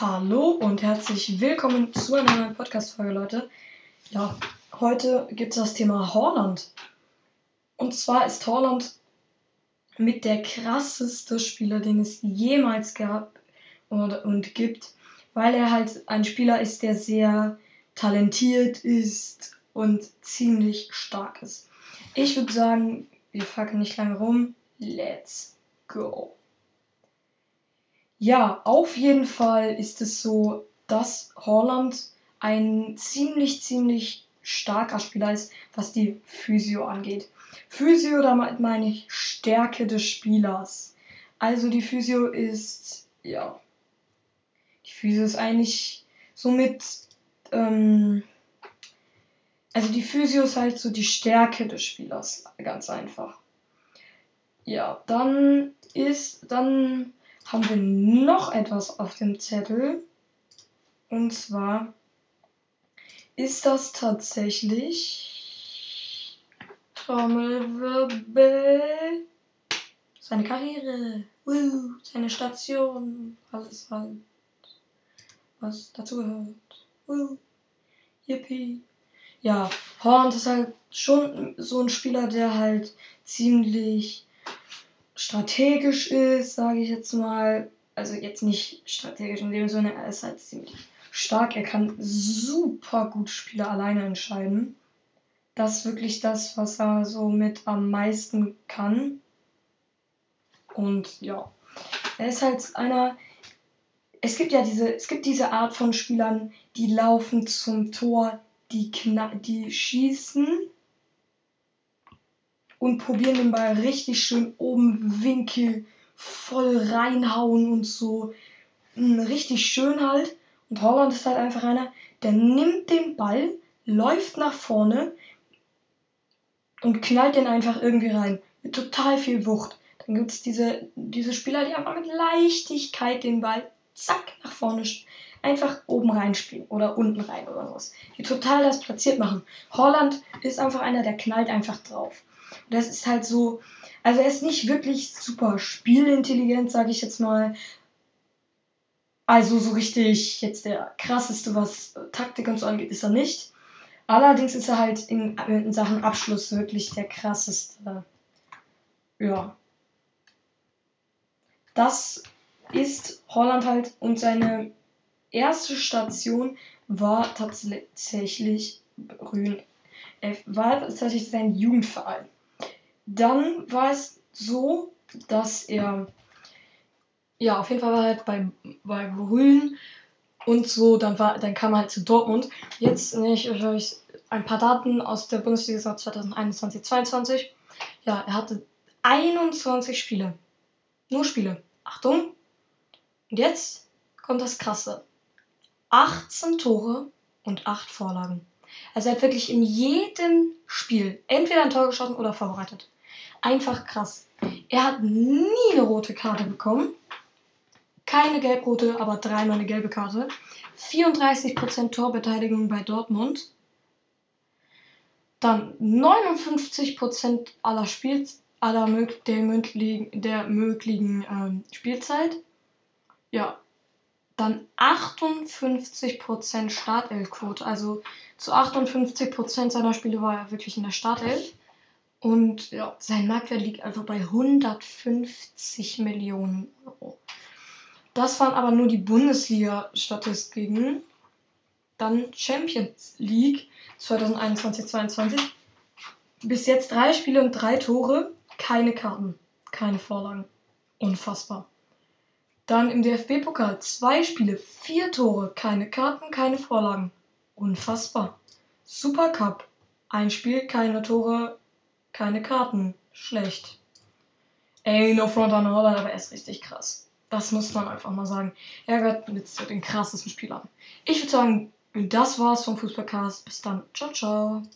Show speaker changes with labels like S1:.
S1: Hallo und herzlich willkommen zu einer neuen Podcast-Folge, Leute. Ja, heute gibt es das Thema Horland. Und zwar ist Horland mit der krasseste Spieler, den es jemals gab und, und gibt, weil er halt ein Spieler ist, der sehr talentiert ist und ziemlich stark ist. Ich würde sagen, wir fackeln nicht lange rum. Let's go. Ja, auf jeden Fall ist es so, dass Holland ein ziemlich, ziemlich starker Spieler ist, was die Physio angeht. Physio, damit meine ich Stärke des Spielers. Also die Physio ist, ja, die Physio ist eigentlich somit, ähm, also die Physio ist halt so die Stärke des Spielers, ganz einfach. Ja, dann ist, dann haben wir noch etwas auf dem Zettel. Und zwar ist das tatsächlich Trommelwirbel. Seine Karriere, Woo, seine Station, alles halt, was dazu gehört. Woo, yippie. Ja, Horn ist halt schon so ein Spieler, der halt ziemlich strategisch ist, sage ich jetzt mal. Also jetzt nicht strategisch in dem Sinne, er ist halt ziemlich stark. Er kann super gut Spiele alleine entscheiden. Das ist wirklich das, was er so mit am meisten kann. Und ja, er ist halt einer. Es gibt ja diese, es gibt diese Art von Spielern, die laufen zum Tor, die, die schießen und probieren den Ball richtig schön oben Winkel voll reinhauen und so. Hm, richtig schön halt. Und Holland ist halt einfach einer, der nimmt den Ball, läuft nach vorne und knallt den einfach irgendwie rein. Mit total viel Wucht. Dann gibt es diese, diese Spieler, die einfach mit Leichtigkeit den Ball zack nach vorne einfach oben reinspielen oder unten rein oder sowas. Die total das platziert machen. Holland ist einfach einer, der knallt einfach drauf. Das ist halt so, also er ist nicht wirklich super spielintelligent, sage ich jetzt mal. Also so richtig jetzt der krasseste, was Taktik und so angeht, ist er nicht. Allerdings ist er halt in, in Sachen Abschluss wirklich der krasseste. Ja. Das ist Holland halt und seine erste Station war tatsächlich. Er war tatsächlich sein Jugendverein. Dann war es so, dass er, ja, auf jeden Fall war halt bei, bei Grün und so, dann, war, dann kam er halt zu Dortmund. Jetzt nenne ich euch ein paar Daten aus der Bundesliga 2021-22. Ja, er hatte 21 Spiele. Nur Spiele. Achtung. Und jetzt kommt das Krasse. 18 Tore und 8 Vorlagen. Also er hat wirklich in jedem Spiel entweder ein Tor geschossen oder vorbereitet. Einfach krass. Er hat nie eine rote Karte bekommen. Keine gelb-rote, aber dreimal eine gelbe Karte. 34% Torbeteiligung bei Dortmund. Dann 59% aller Spiel, aller möglichen, der möglichen ähm, Spielzeit. Ja. Dann 58% Startelfquote. Also zu 58% seiner Spiele war er wirklich in der Startelf. Und ja, sein Marktwert liegt einfach bei 150 Millionen Euro. Das waren aber nur die Bundesliga-Statistiken. Dann Champions League 2021-22. Bis jetzt drei Spiele und drei Tore, keine Karten, keine Vorlagen. Unfassbar. Dann im DFB-Pokal zwei Spiele, vier Tore, keine Karten, keine Vorlagen. Unfassbar. Supercup, ein Spiel, keine Tore, keine Karten. Schlecht. Ey, no front on Holland, aber er ist richtig krass. Das muss man einfach mal sagen. Er gehört mit zu den krassesten Spielern. Ich würde sagen, das war's vom Fußballcast. Bis dann. Ciao, ciao.